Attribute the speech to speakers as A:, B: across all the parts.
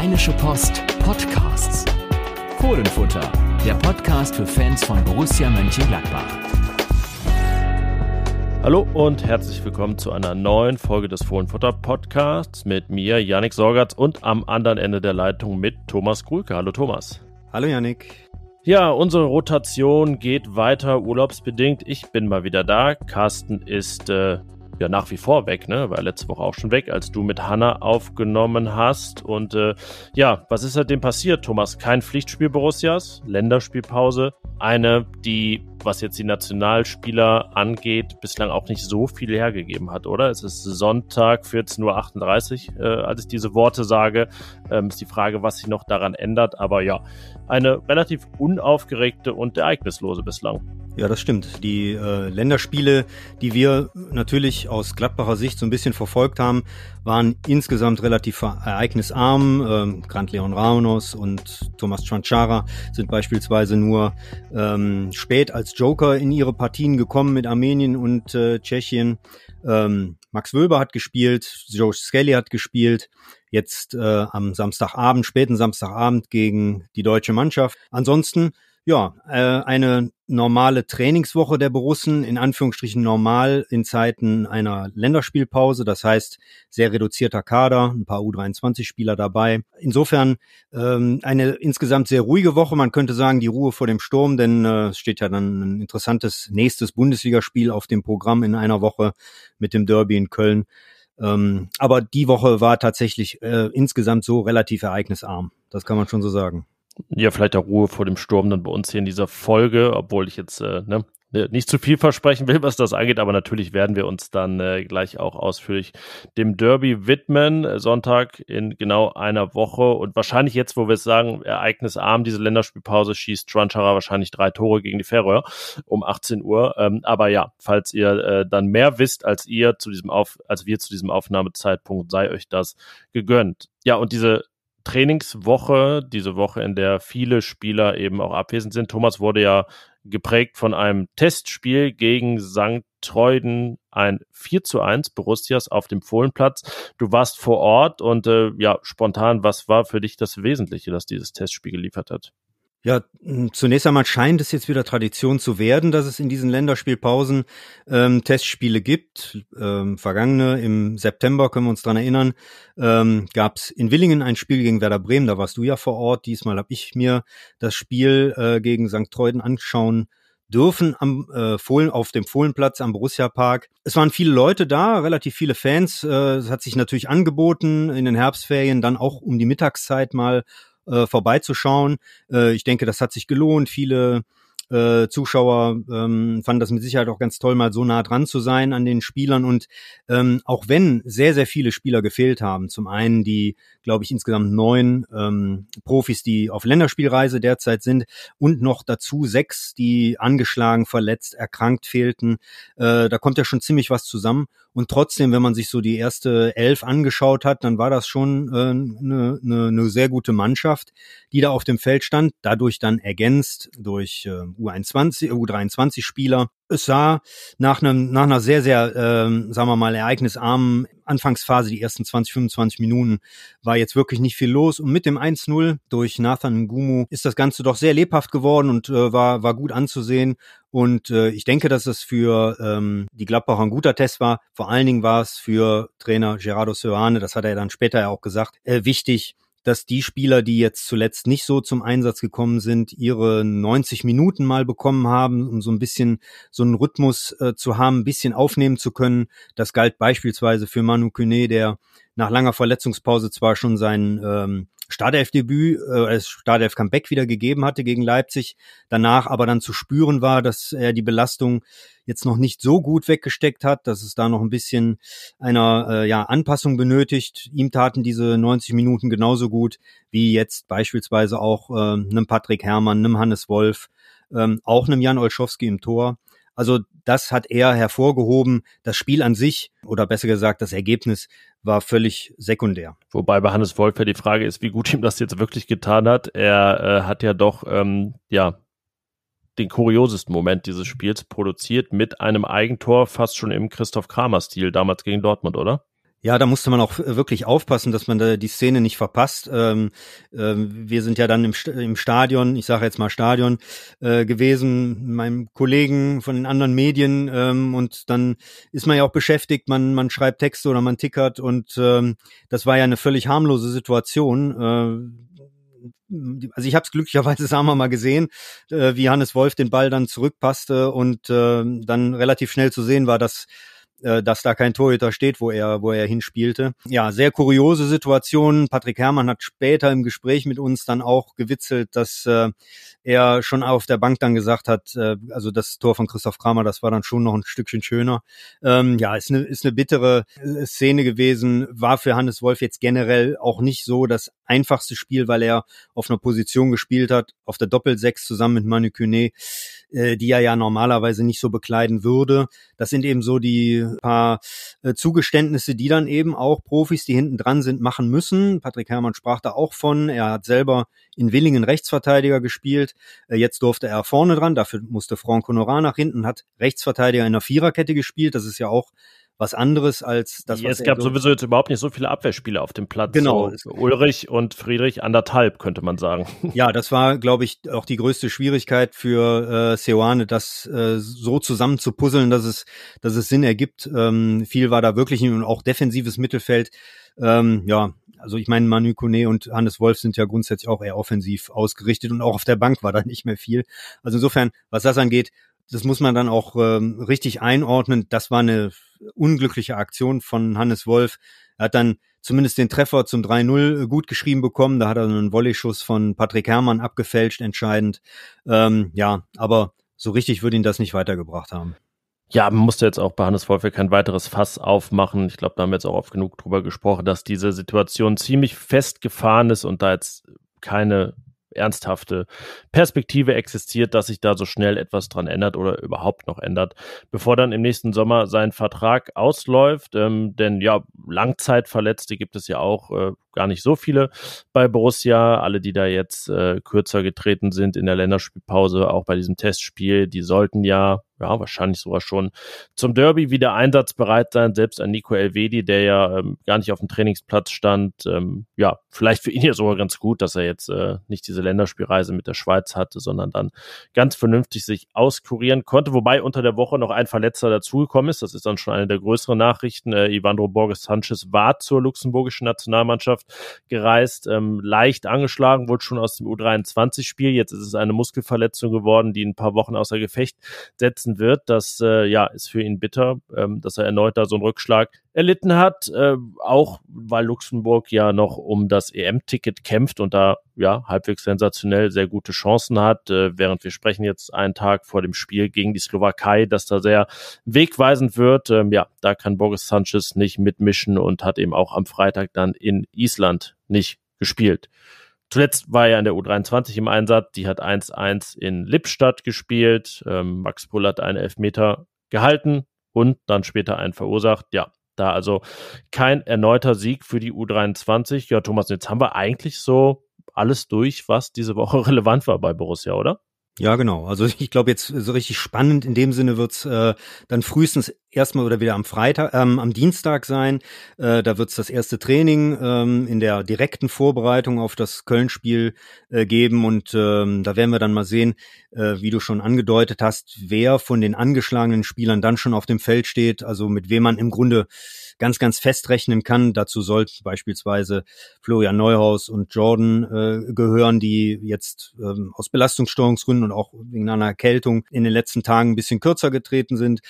A: Rheinische Post Podcasts. Fohlenfutter, der Podcast für Fans von Borussia Mönchengladbach.
B: Hallo und herzlich willkommen zu einer neuen Folge des Fohlenfutter Podcasts mit mir, Yannick Sorgatz und am anderen Ende der Leitung mit Thomas Grülke. Hallo Thomas.
C: Hallo Yannick.
B: Ja, unsere Rotation geht weiter urlaubsbedingt. Ich bin mal wieder da. Carsten ist äh, ja nach wie vor weg, ne? War letzte Woche auch schon weg, als du mit Hanna aufgenommen hast. Und äh, ja, was ist seitdem passiert, Thomas? Kein Pflichtspiel Borussias, Länderspielpause. Eine, die, was jetzt die Nationalspieler angeht, bislang auch nicht so viel hergegeben hat, oder? Es ist Sonntag, 14.38 Uhr, äh, als ich diese Worte sage. Ähm, ist die Frage, was sich noch daran ändert. Aber ja, eine relativ unaufgeregte und ereignislose bislang.
C: Ja, das stimmt. Die äh, Länderspiele, die wir natürlich aus Gladbacher Sicht so ein bisschen verfolgt haben, waren insgesamt relativ ereignisarm. Ähm, Grant Leon Raunos und Thomas Chanchara sind beispielsweise nur ähm, spät als Joker in ihre Partien gekommen mit Armenien und äh, Tschechien. Ähm, Max Wöber hat gespielt, Joe Skelly hat gespielt. Jetzt äh, am Samstagabend, späten Samstagabend gegen die deutsche Mannschaft. Ansonsten ja, äh, eine normale Trainingswoche der Borussen, in Anführungsstrichen normal in Zeiten einer Länderspielpause, das heißt sehr reduzierter Kader, ein paar U23-Spieler dabei. Insofern ähm, eine insgesamt sehr ruhige Woche, man könnte sagen die Ruhe vor dem Sturm, denn äh, es steht ja dann ein interessantes nächstes Bundesligaspiel auf dem Programm in einer Woche mit dem Derby in Köln. Ähm, aber die Woche war tatsächlich äh, insgesamt so relativ ereignisarm, das kann man schon so sagen.
B: Ja, vielleicht auch Ruhe vor dem Sturm dann bei uns hier in dieser Folge, obwohl ich jetzt äh, ne, nicht zu viel versprechen will, was das angeht, aber natürlich werden wir uns dann äh, gleich auch ausführlich dem Derby widmen. Äh, Sonntag in genau einer Woche und wahrscheinlich jetzt, wo wir es sagen, ereignisarm, diese Länderspielpause, schießt Tranchara wahrscheinlich drei Tore gegen die Färöer um 18 Uhr. Ähm, aber ja, falls ihr äh, dann mehr wisst als ihr zu diesem Auf, als wir zu diesem Aufnahmezeitpunkt, sei euch das gegönnt. Ja, und diese Trainingswoche, diese Woche, in der viele Spieler eben auch abwesend sind. Thomas wurde ja geprägt von einem Testspiel gegen St. Treuden, ein 4 zu 1 Borussias auf dem Fohlenplatz. Du warst vor Ort und äh, ja, spontan, was war für dich das Wesentliche, das dieses Testspiel geliefert hat?
C: Ja, zunächst einmal scheint es jetzt wieder Tradition zu werden, dass es in diesen Länderspielpausen ähm, Testspiele gibt. Ähm, vergangene im September können wir uns dran erinnern, ähm, gab es in Willingen ein Spiel gegen Werder Bremen. Da warst du ja vor Ort. Diesmal habe ich mir das Spiel äh, gegen St. Treuden anschauen dürfen am äh, Fohlen, auf dem Fohlenplatz am Borussia Park. Es waren viele Leute da, relativ viele Fans. Äh, es hat sich natürlich angeboten in den Herbstferien dann auch um die Mittagszeit mal äh, vorbeizuschauen. Äh, ich denke, das hat sich gelohnt. Viele äh, Zuschauer ähm, fanden das mit Sicherheit auch ganz toll, mal so nah dran zu sein an den Spielern. Und ähm, auch wenn sehr, sehr viele Spieler gefehlt haben, zum einen die, glaube ich, insgesamt neun ähm, Profis, die auf Länderspielreise derzeit sind und noch dazu sechs, die angeschlagen, verletzt, erkrankt fehlten, äh, da kommt ja schon ziemlich was zusammen. Und trotzdem, wenn man sich so die erste Elf angeschaut hat, dann war das schon eine äh, ne, ne, ne sehr gute Mannschaft, die da auf dem Feld stand. Dadurch dann ergänzt durch äh, U21, U23 Spieler. Es sah nach einem nach einer sehr sehr ähm, sagen wir mal ereignisarmen Anfangsphase, die ersten 20 25 Minuten war jetzt wirklich nicht viel los und mit dem 1-0 durch Nathan Ngumu ist das Ganze doch sehr lebhaft geworden und äh, war war gut anzusehen und äh, ich denke, dass es für ähm, die Gladbacher ein guter Test war. Vor allen Dingen war es für Trainer Gerardo Serrane, das hat er dann später ja auch gesagt, äh, wichtig, dass die Spieler, die jetzt zuletzt nicht so zum Einsatz gekommen sind, ihre 90 Minuten mal bekommen haben, um so ein bisschen so einen Rhythmus äh, zu haben, ein bisschen aufnehmen zu können. Das galt beispielsweise für Manu Kune, der nach langer Verletzungspause zwar schon sein ähm, Startelf-Debüt, äh, Startelf-Comeback wieder gegeben hatte gegen Leipzig, danach aber dann zu spüren war, dass er die Belastung jetzt noch nicht so gut weggesteckt hat, dass es da noch ein bisschen einer äh, ja, Anpassung benötigt. Ihm taten diese 90 Minuten genauso gut wie jetzt beispielsweise auch äh, einem Patrick Herrmann, einem Hannes Wolf, ähm, auch einem Jan Olschowski im Tor. Also das hat er hervorgehoben. Das Spiel an sich oder besser gesagt das Ergebnis war völlig sekundär.
B: Wobei bei Hannes Wolf ja die Frage ist, wie gut ihm das jetzt wirklich getan hat. Er äh, hat ja doch ähm, ja den kuriosesten Moment dieses Spiels produziert mit einem Eigentor fast schon im Christoph Kramer Stil damals gegen Dortmund, oder?
C: Ja, da musste man auch wirklich aufpassen, dass man da die Szene nicht verpasst. Ähm, ähm, wir sind ja dann im, im Stadion, ich sage jetzt mal Stadion, äh, gewesen, meinem Kollegen von den anderen Medien ähm, und dann ist man ja auch beschäftigt, man, man schreibt Texte oder man tickert und ähm, das war ja eine völlig harmlose Situation. Äh, also ich habe es glücklicherweise, sagen wir mal, gesehen, äh, wie Hannes Wolf den Ball dann zurückpasste und äh, dann relativ schnell zu sehen war, dass äh, dass da kein Torhüter steht, wo er, wo er hinspielte. Ja, sehr kuriose Situation. Patrick Herrmann hat später im Gespräch mit uns dann auch gewitzelt, dass äh, er schon auf der Bank dann gesagt hat, äh, also das Tor von Christoph Kramer, das war dann schon noch ein Stückchen schöner. Ähm, ja, ist eine, ist eine bittere äh, Szene gewesen, war für Hannes Wolf jetzt generell auch nicht so das einfachste Spiel, weil er auf einer Position gespielt hat, auf der Doppelsechs zusammen mit Manu Kune, äh, die er ja normalerweise nicht so bekleiden würde. Das sind eben so die paar äh, Zugeständnisse, die dann eben auch Profis, die hinten dran sind, machen müssen. Patrick Herrmann sprach da auch von. Er hat selber in Willingen Rechtsverteidiger gespielt. Äh, jetzt durfte er vorne dran. Dafür musste Franck Honorat nach hinten, hat Rechtsverteidiger in der Viererkette gespielt. Das ist ja auch was anderes als das,
B: was Es gab so sowieso jetzt überhaupt nicht so viele Abwehrspieler auf dem Platz.
C: Genau.
B: So Ulrich und Friedrich anderthalb, könnte man sagen.
C: Ja, das war, glaube ich, auch die größte Schwierigkeit für äh, Seoane, das äh, so zusammen zu puzzeln, dass es, dass es Sinn ergibt. Ähm, viel war da wirklich und auch defensives Mittelfeld. Ähm, ja, also ich meine, Manu Kone und Hannes Wolf sind ja grundsätzlich auch eher offensiv ausgerichtet und auch auf der Bank war da nicht mehr viel. Also insofern, was das angeht, das muss man dann auch ähm, richtig einordnen. Das war eine unglückliche Aktion von Hannes Wolf. Er hat dann zumindest den Treffer zum 3-0 gut geschrieben bekommen. Da hat er einen Volley-Schuss von Patrick Herrmann abgefälscht, entscheidend. Ähm, ja, aber so richtig würde ihn das nicht weitergebracht haben.
B: Ja, man musste jetzt auch bei Hannes Wolf kein weiteres Fass aufmachen. Ich glaube, da haben wir jetzt auch oft genug drüber gesprochen, dass diese Situation ziemlich festgefahren ist und da jetzt keine ernsthafte Perspektive existiert, dass sich da so schnell etwas dran ändert oder überhaupt noch ändert, bevor dann im nächsten Sommer sein Vertrag ausläuft. Ähm, denn ja, Langzeitverletzte gibt es ja auch äh, gar nicht so viele bei Borussia. Alle, die da jetzt äh, kürzer getreten sind in der Länderspielpause, auch bei diesem Testspiel, die sollten ja ja, wahrscheinlich sogar schon zum Derby wieder einsatzbereit sein. Selbst ein Nico Elvedi, der ja ähm, gar nicht auf dem Trainingsplatz stand. Ähm, ja, vielleicht für ihn ja sogar ganz gut, dass er jetzt äh, nicht diese Länderspielreise mit der Schweiz hatte, sondern dann ganz vernünftig sich auskurieren konnte. Wobei unter der Woche noch ein Verletzter dazugekommen ist. Das ist dann schon eine der größeren Nachrichten. Äh, Ivandro Borges Sanchez war zur luxemburgischen Nationalmannschaft gereist, ähm, leicht angeschlagen, wurde schon aus dem U23-Spiel. Jetzt ist es eine Muskelverletzung geworden, die ein paar Wochen außer Gefecht setzen setzen wird. Das äh, ja ist für ihn bitter, ähm, dass er erneut da so einen Rückschlag erlitten hat, äh, auch weil Luxemburg ja noch um das EM-Ticket kämpft und da ja halbwegs sensationell sehr gute Chancen hat, äh, während wir sprechen jetzt einen Tag vor dem Spiel gegen die Slowakei, dass da sehr wegweisend wird. Ähm, ja, da kann Boris Sanchez nicht mitmischen und hat eben auch am Freitag dann in Island nicht gespielt. Zuletzt war er in der U23 im Einsatz. Die hat 1-1 in Lippstadt gespielt. Ähm, Max Pull hat einen Elfmeter gehalten und dann später einen verursacht. Ja, da also kein erneuter Sieg für die U23. Ja, Thomas, jetzt haben wir eigentlich so alles durch, was diese Woche relevant war bei Borussia, oder?
C: Ja, genau. Also ich glaube jetzt so richtig spannend in dem Sinne wird's äh, dann frühestens erstmal oder wieder am Freitag, ähm, am Dienstag sein. Äh, da wird's das erste Training ähm, in der direkten Vorbereitung auf das Köln-Spiel äh, geben und ähm, da werden wir dann mal sehen, äh, wie du schon angedeutet hast, wer von den angeschlagenen Spielern dann schon auf dem Feld steht, also mit wem man im Grunde ganz, ganz festrechnen kann. Dazu sollten beispielsweise Florian Neuhaus und Jordan äh, gehören, die jetzt ähm, aus Belastungssteuerungsgründen und auch wegen einer Erkältung in den letzten Tagen ein bisschen kürzer getreten sind.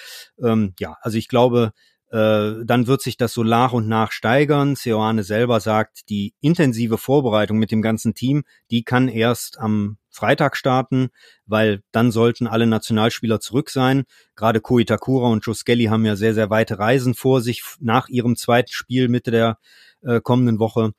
C: Ähm, ja, also ich glaube, äh, dann wird sich das so nach und nach steigern. Seoane selber sagt, die intensive Vorbereitung mit dem ganzen Team, die kann erst am Freitag starten, weil dann sollten alle Nationalspieler zurück sein. Gerade Ko Itakura und Joe Skelly haben ja sehr, sehr weite Reisen vor sich nach ihrem zweiten Spiel Mitte der äh, kommenden Woche.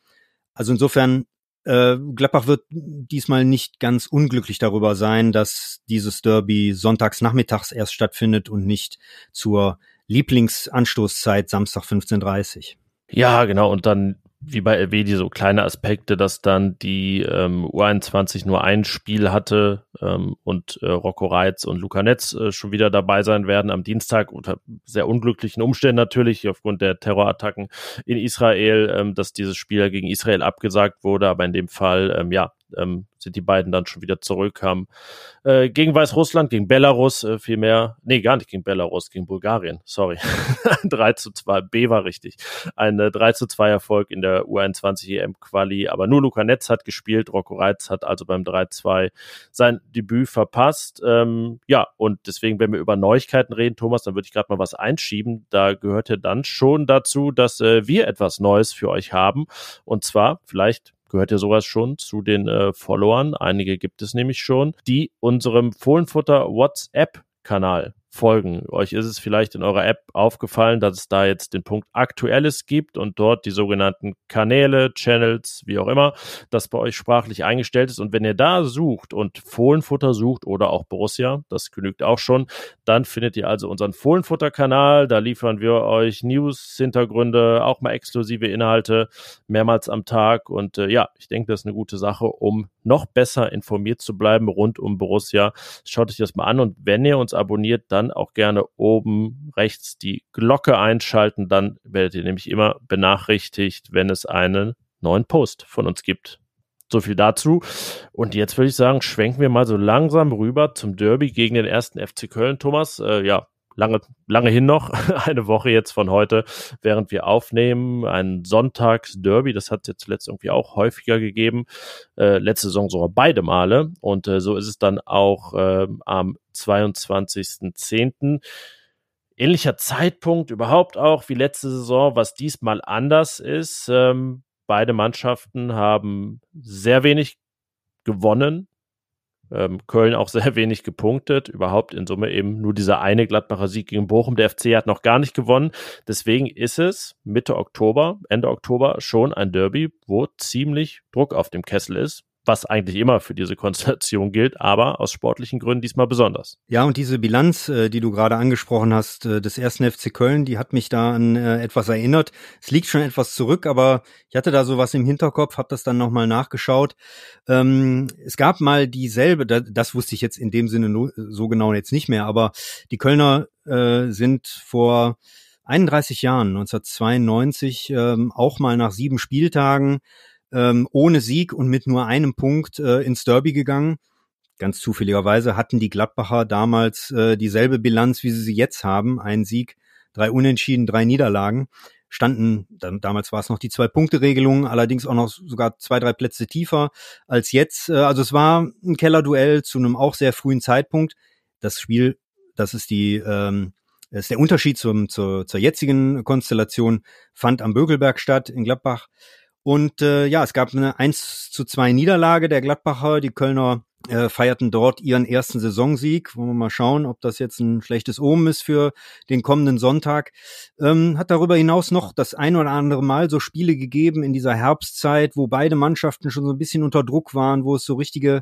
C: Also insofern, äh, Gladbach wird diesmal nicht ganz unglücklich darüber sein, dass dieses Derby sonntags nachmittags erst stattfindet und nicht zur Lieblingsanstoßzeit Samstag 15.30
B: Ja, genau. Und dann wie bei Elvedi so kleine Aspekte, dass dann die ähm, U21 nur ein Spiel hatte ähm, und äh, Rocco Reitz und Luca Netz äh, schon wieder dabei sein werden am Dienstag unter sehr unglücklichen Umständen natürlich aufgrund der Terrorattacken in Israel, ähm, dass dieses Spiel gegen Israel abgesagt wurde, aber in dem Fall ähm, ja ähm, sind die beiden dann schon wieder zurück, haben äh, gegen Weißrussland, gegen Belarus äh, vielmehr, nee, gar nicht gegen Belarus, gegen Bulgarien, sorry. 3 zu 2, B war richtig. Ein äh, 3 zu 2 Erfolg in der U21 EM Quali, aber nur Luca Netz hat gespielt, Rocco Reitz hat also beim 3-2 sein Debüt verpasst. Ähm, ja, und deswegen, wenn wir über Neuigkeiten reden, Thomas, dann würde ich gerade mal was einschieben. Da gehört ja dann schon dazu, dass äh, wir etwas Neues für euch haben. Und zwar, vielleicht gehört ja sowas schon zu den äh, Followern. Einige gibt es nämlich schon, die unserem Fohlenfutter WhatsApp-Kanal folgen. Euch ist es vielleicht in eurer App aufgefallen, dass es da jetzt den Punkt Aktuelles gibt und dort die sogenannten Kanäle, Channels, wie auch immer, das bei euch sprachlich eingestellt ist. Und wenn ihr da sucht und Fohlenfutter sucht oder auch Borussia, das genügt auch schon, dann findet ihr also unseren Fohlenfutter-Kanal. Da liefern wir euch News, Hintergründe, auch mal exklusive Inhalte mehrmals am Tag. Und äh, ja, ich denke, das ist eine gute Sache, um noch besser informiert zu bleiben rund um Borussia. Schaut euch das mal an und wenn ihr uns abonniert, dann auch gerne oben rechts die Glocke einschalten. Dann werdet ihr nämlich immer benachrichtigt, wenn es einen neuen Post von uns gibt. So viel dazu. Und jetzt würde ich sagen, schwenken wir mal so langsam rüber zum Derby gegen den ersten FC Köln. Thomas, äh, ja, lange, lange hin noch, eine Woche jetzt von heute, während wir aufnehmen, ein Sonntags-Derby, das hat es jetzt zuletzt irgendwie auch häufiger gegeben, äh, letzte Saison sogar beide Male und äh, so ist es dann auch äh, am 22.10. Ähnlicher Zeitpunkt überhaupt auch wie letzte Saison, was diesmal anders ist. Ähm, beide Mannschaften haben sehr wenig gewonnen, Köln auch sehr wenig gepunktet, überhaupt in Summe eben nur dieser eine Gladbacher Sieg gegen Bochum. Der FC hat noch gar nicht gewonnen. Deswegen ist es Mitte Oktober, Ende Oktober schon ein Derby, wo ziemlich Druck auf dem Kessel ist was eigentlich immer für diese Konstellation gilt, aber aus sportlichen Gründen diesmal besonders.
C: Ja, und diese Bilanz, äh, die du gerade angesprochen hast, äh, des ersten FC Köln, die hat mich da an äh, etwas erinnert. Es liegt schon etwas zurück, aber ich hatte da sowas im Hinterkopf, habe das dann nochmal nachgeschaut. Ähm, es gab mal dieselbe, das wusste ich jetzt in dem Sinne so genau jetzt nicht mehr, aber die Kölner sind vor 31 Jahren, 1992, ähm, auch mal nach sieben Spieltagen ähm, ohne Sieg und mit nur einem Punkt äh, ins Derby gegangen. Ganz zufälligerweise hatten die Gladbacher damals äh, dieselbe Bilanz, wie sie sie jetzt haben. Ein Sieg, drei Unentschieden, drei Niederlagen. Standen, damals war es noch die Zwei-Punkte-Regelung, allerdings auch noch sogar zwei, drei Plätze tiefer als jetzt. Äh, also es war ein Kellerduell zu einem auch sehr frühen Zeitpunkt. Das Spiel, das ist die, ähm, ist der Unterschied zum, zur, zur jetzigen Konstellation, fand am Bögelberg statt in Gladbach. Und äh, ja, es gab eine 1 zu 2 Niederlage der Gladbacher. Die Kölner äh, feierten dort ihren ersten Saisonsieg. Wollen wir mal schauen, ob das jetzt ein schlechtes Omen ist für den kommenden Sonntag. Ähm, hat darüber hinaus noch das ein oder andere Mal so Spiele gegeben in dieser Herbstzeit, wo beide Mannschaften schon so ein bisschen unter Druck waren, wo es so richtige,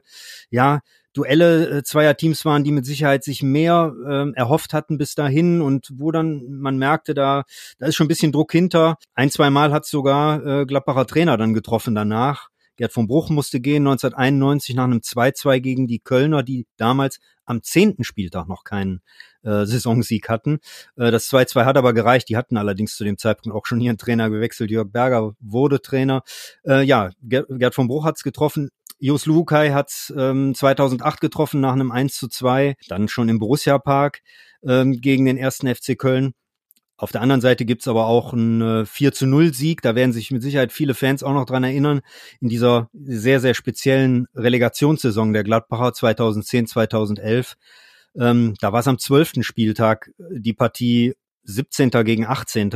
C: ja, Duelle äh, zweier Teams waren, die mit Sicherheit sich mehr äh, erhofft hatten bis dahin und wo dann man merkte, da, da ist schon ein bisschen Druck hinter. Ein, zwei Mal hat sogar äh, Gladbacher Trainer dann getroffen danach. Gerd von Bruch musste gehen 1991 nach einem 2-2 gegen die Kölner, die damals am zehnten Spieltag noch keinen äh, Saisonsieg hatten. Äh, das 2-2 hat aber gereicht. Die hatten allerdings zu dem Zeitpunkt auch schon ihren Trainer gewechselt. Jörg Berger wurde Trainer. Äh, ja, Gerd, von Bruch hat's getroffen. Jos Lukai hat ähm, 2008 getroffen nach einem 1 zu 2, dann schon im Borussia Park ähm, gegen den ersten FC Köln. Auf der anderen Seite gibt's aber auch einen äh, 4 zu 0 Sieg. Da werden sich mit Sicherheit viele Fans auch noch dran erinnern. In dieser sehr, sehr speziellen Relegationssaison der Gladbacher 2010, 2011. Ähm, da war es am zwölften Spieltag äh, die Partie 17. gegen 18.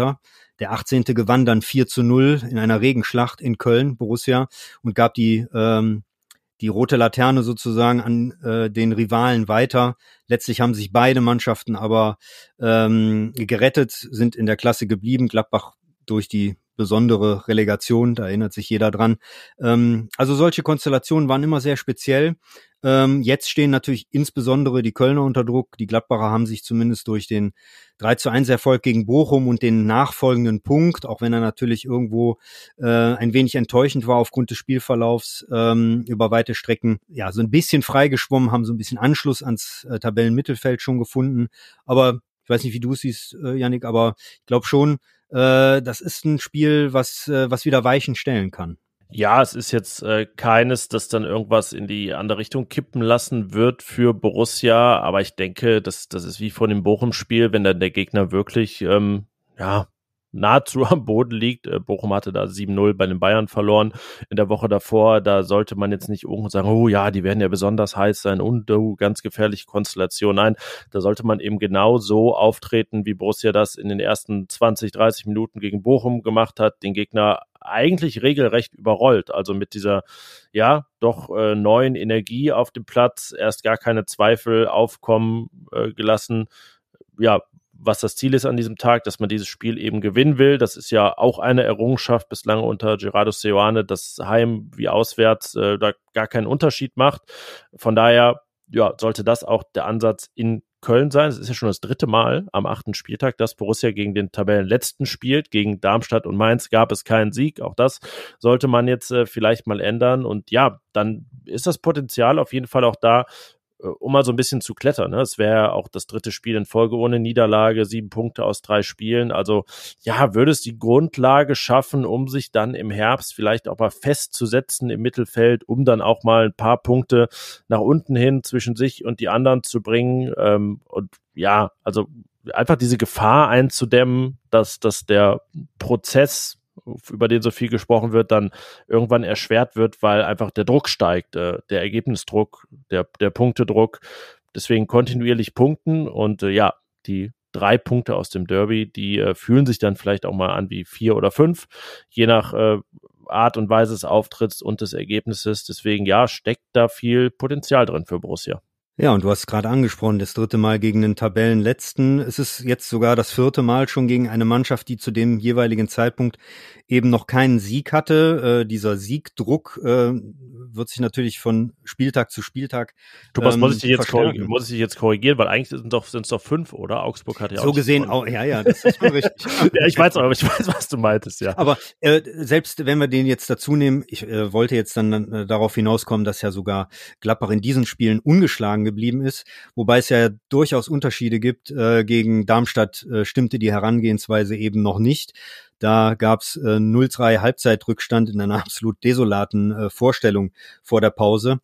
C: Der 18. gewann dann 4 zu 0 in einer Regenschlacht in Köln, Borussia, und gab die ähm, die rote Laterne sozusagen an äh, den Rivalen weiter. Letztlich haben sich beide Mannschaften aber ähm, gerettet, sind in der Klasse geblieben. Gladbach durch die besondere Relegation, da erinnert sich jeder dran. Ähm, also solche Konstellationen waren immer sehr speziell. Ähm, jetzt stehen natürlich insbesondere die Kölner unter Druck. Die Gladbacher haben sich zumindest durch den 3 zu 1 Erfolg gegen Bochum und den nachfolgenden Punkt, auch wenn er natürlich irgendwo äh, ein wenig enttäuschend war aufgrund des Spielverlaufs ähm, über weite Strecken, ja, so ein bisschen freigeschwommen, haben so ein bisschen Anschluss ans äh, Tabellenmittelfeld schon gefunden. Aber ich weiß nicht, wie du es siehst, äh, Yannick, aber ich glaube schon, äh, das ist ein Spiel, was, äh, was wieder Weichen stellen kann.
B: Ja, es ist jetzt äh, keines, das dann irgendwas in die andere Richtung kippen lassen wird für Borussia, aber ich denke, das, das ist wie vor dem Bochum-Spiel, wenn dann der Gegner wirklich ähm, ja, nahezu am Boden liegt. Äh, Bochum hatte da 7-0 bei den Bayern verloren in der Woche davor. Da sollte man jetzt nicht irgendwo sagen, oh ja, die werden ja besonders heiß sein und oh, ganz gefährliche Konstellation. Nein, da sollte man eben genau so auftreten, wie Borussia das in den ersten 20, 30 Minuten gegen Bochum gemacht hat, den Gegner eigentlich regelrecht überrollt. Also mit dieser, ja, doch äh, neuen Energie auf dem Platz, erst gar keine Zweifel aufkommen äh, gelassen. Ja, was das Ziel ist an diesem Tag, dass man dieses Spiel eben gewinnen will. Das ist ja auch eine Errungenschaft bislang unter Gerardo Seoane, dass Heim wie auswärts äh, da gar keinen Unterschied macht. Von daher ja, sollte das auch der Ansatz in Köln sein. Es ist ja schon das dritte Mal am achten Spieltag, dass Borussia gegen den Tabellenletzten spielt. Gegen Darmstadt und Mainz gab es keinen Sieg. Auch das sollte man jetzt äh, vielleicht mal ändern. Und ja, dann ist das Potenzial auf jeden Fall auch da um mal so ein bisschen zu klettern. Ne? Es wäre auch das dritte Spiel in Folge ohne Niederlage, sieben Punkte aus drei Spielen. Also ja, würde es die Grundlage schaffen, um sich dann im Herbst vielleicht auch mal festzusetzen im Mittelfeld, um dann auch mal ein paar Punkte nach unten hin zwischen sich und die anderen zu bringen. Ähm, und ja, also einfach diese Gefahr einzudämmen, dass, dass der Prozess über den so viel gesprochen wird, dann irgendwann erschwert wird, weil einfach der Druck steigt, äh, der Ergebnisdruck, der, der Punktedruck. Deswegen kontinuierlich punkten und äh, ja, die drei Punkte aus dem Derby, die äh, fühlen sich dann vielleicht auch mal an wie vier oder fünf, je nach äh, Art und Weise des Auftritts und des Ergebnisses. Deswegen ja, steckt da viel Potenzial drin für Borussia.
C: Ja, und du hast gerade angesprochen, das dritte Mal gegen den Tabellenletzten. Es ist jetzt sogar das vierte Mal schon gegen eine Mannschaft, die zu dem jeweiligen Zeitpunkt eben noch keinen Sieg hatte. Äh, dieser Siegdruck äh, wird sich natürlich von Spieltag zu Spieltag.
B: Thomas, ähm, muss, ich dich jetzt korrigieren, muss ich dich jetzt korrigieren, weil eigentlich sind es doch, sind's doch fünf, oder? Augsburg hat ja
C: auch. So gesehen, auch, ja, ja, das ist schon richtig.
B: ja, ich weiß aber, ich weiß, was du meintest, ja.
C: Aber äh, selbst wenn wir den jetzt dazu nehmen, ich äh, wollte jetzt dann äh, darauf hinauskommen, dass ja sogar Gladbach in diesen Spielen ungeschlagen geblieben ist, wobei es ja durchaus Unterschiede gibt. Äh, gegen Darmstadt äh, stimmte die Herangehensweise eben noch nicht. Da gab's äh, 0-3 Halbzeitrückstand in einer absolut desolaten äh, Vorstellung vor der Pause